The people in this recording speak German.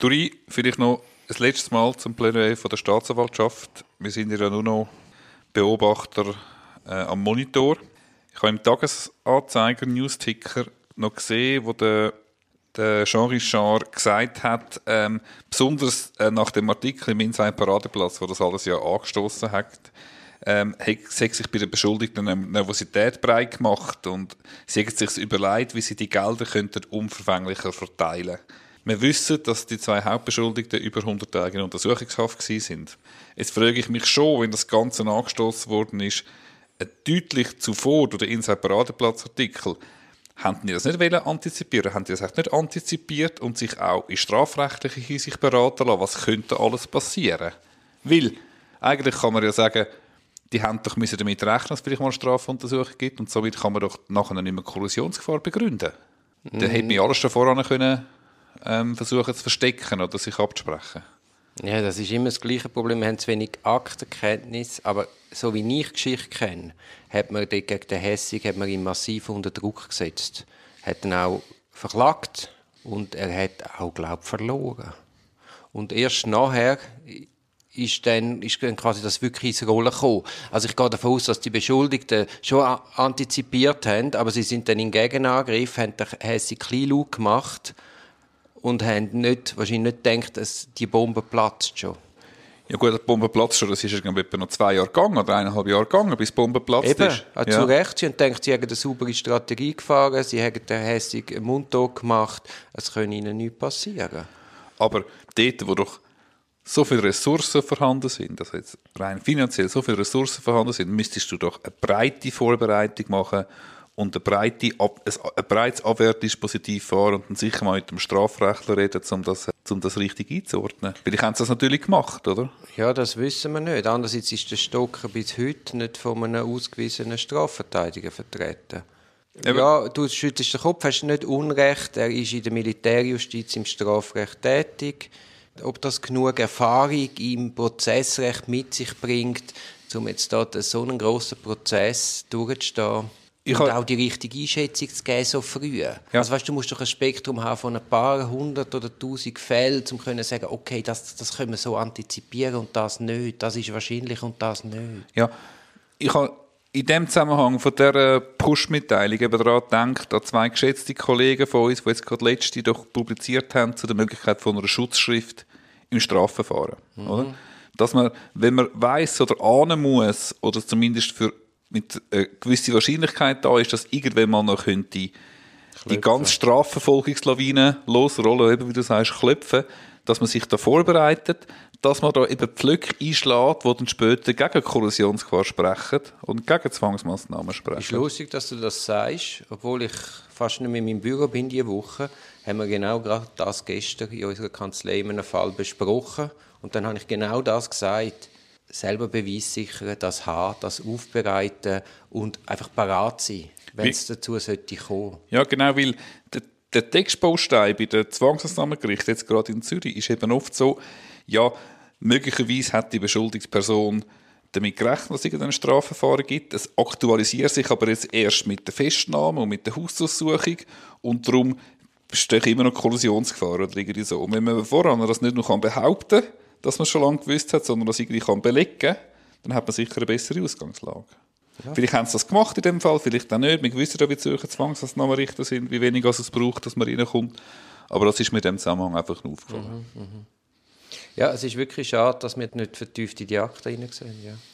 Duri, vielleicht noch ein letztes Mal zum von der Staatsanwaltschaft. Wir sind ja nur noch Beobachter äh, am Monitor. Ich habe im Tagesanzeiger Newsticker noch gesehen, wo der, der Jean Richard gesagt hat, ähm, besonders äh, nach dem Artikel im Inside Paradeplatz, wo das alles ja angestoßen hat, ähm, hat sich bei den Beschuldigten eine Nervosität breit gemacht und sie haben sich überlegt, wie sie die Gelder könnten umverfänglicher verteilen Wir wissen, dass die zwei Hauptbeschuldigten über 100 Tage in Untersuchungshaft sind. Jetzt frage ich mich schon, wenn das Ganze angestoßen worden ist, deutlich zuvor durch den Inside Paradeplatz Artikel, haben die das nicht wollen antizipieren? Haben die das nicht antizipiert und sich auch in strafrechtlicher Hinsicht beraten lassen? Was könnte alles passieren? Weil, eigentlich kann man ja sagen, die haben doch müssen damit rechnen, dass es vielleicht mal eine Strafuntersuchung gibt und somit kann man doch nachher nicht mehr Kollusionsgefahr begründen. Mm. Dann hätte man alles voran können, ähm, versuchen zu verstecken oder sich abzusprechen. Ja, das ist immer das gleiche Problem. Wir haben zu wenig Aktenkenntnis, aber so wie ich Geschichte kenne, hat man gegen den Hessig hat man ihn massiv unter Druck gesetzt. Hat ihn auch verklagt und er hat auch, glaube ich, verloren. Und erst nachher ist dann, ist dann quasi das wirklich ins Rollen gekommen. Also ich gehe davon aus, dass die Beschuldigten schon antizipiert haben, aber sie sind dann in Gegenangriff, haben den Hessig klein gemacht und haben nicht, wahrscheinlich nicht gedacht, dass die Bombe platzt schon. Ja gut, die Bombe platzt schon, das ist irgendwie etwa noch zwei Jahre gegangen oder eineinhalb Jahre gegangen, bis die Bombe platzt Eben, ist. Ja. zu Recht. Sie haben gedacht, sie haben eine saubere Strategie gefahren, sie haben den hässigen Mundtag gemacht, es kann ihnen nichts passieren. Aber dort, wo doch so viele Ressourcen vorhanden sind, also jetzt rein finanziell so viele Ressourcen vorhanden sind, müsstest du doch eine breite Vorbereitung machen und ein, breite, ein breites Abwehrdispositiv fahren und dann sicher mal mit dem Strafrechtler reden, um das, um das richtig einzuordnen. Vielleicht haben sie das natürlich gemacht, oder? Ja, das wissen wir nicht. Andererseits ist der Stocker bis heute nicht von einem ausgewiesenen Strafverteidiger vertreten. Eben. Ja, du schüttelst den Kopf, hast nicht Unrecht. Er ist in der Militärjustiz im Strafrecht tätig. Ob das genug Erfahrung im Prozessrecht mit sich bringt, um jetzt dort so einen grossen Prozess durchzustehen, ich und auch die richtige Einschätzung zu geben, so früh. Ja. Also weißt, du musst doch ein Spektrum haben von ein paar hundert oder tausend Fällen, um zu sagen, okay, das, das können wir so antizipieren und das nicht, das ist wahrscheinlich und das nicht. Ja, ich habe in dem Zusammenhang von dieser Push-Mitteilung eben daran gedacht, an zwei geschätzte Kollegen von uns, die jetzt gerade letzte doch publiziert haben zu der Möglichkeit von einer Schutzschrift im Strafverfahren. Mhm. Oder? Dass man, wenn man weiß oder ahnen muss, oder zumindest für mit einer gewissen Wahrscheinlichkeit da ist, dass irgendwann mal noch könnte die ganze Strafverfolgungslawine losrollen, eben wie du sagst, klopfen, dass man sich da vorbereitet, dass man da eben Pflöcke einschlägt, die dann später gegen Kollisionsgefahr sprechen und gegen Zwangsmaßnahmen sprechen. Es ist lustig, dass du das sagst, obwohl ich fast nicht mehr in meinem Büro bin diese Woche, haben wir genau gerade das gestern in unserer Kanzlei in einem Fall besprochen. Und dann habe ich genau das gesagt selber Beweis sichern, das haben, das aufbereiten und einfach parat sein, wenn es dazu sollte kommen. Ja, genau, weil der, der Textbaustein bei der Zwangsmaßnahmengericht jetzt gerade in Zürich ist eben oft so, ja, möglicherweise hat die Beschuldigungsperson damit gerechnet, dass es ein Strafverfahren gibt. Es aktualisiert sich aber jetzt erst mit der Festnahme und mit der Hausdurchsuchung und darum besteht immer noch Kollisionsgefahr oder irgendwie so. Und wenn man voran das nicht nur behaupten kann, dass man es schon lange gewusst hat, sondern das irgendwie kann belegen kann, dann hat man sicher eine bessere Ausgangslage. Ja. Vielleicht haben sie das gemacht in dem Fall, vielleicht auch nicht. Wir wissen ja, wie Zürcher Zwangsmaßnahmenrichter sind, wie wenig es braucht, dass man reinkommt. Aber das ist mir in dem Zusammenhang einfach nur aufgefallen. Mhm, mh. Ja, es ist wirklich schade, dass wir nicht vertieft in die Akte hineinsehen. Ja.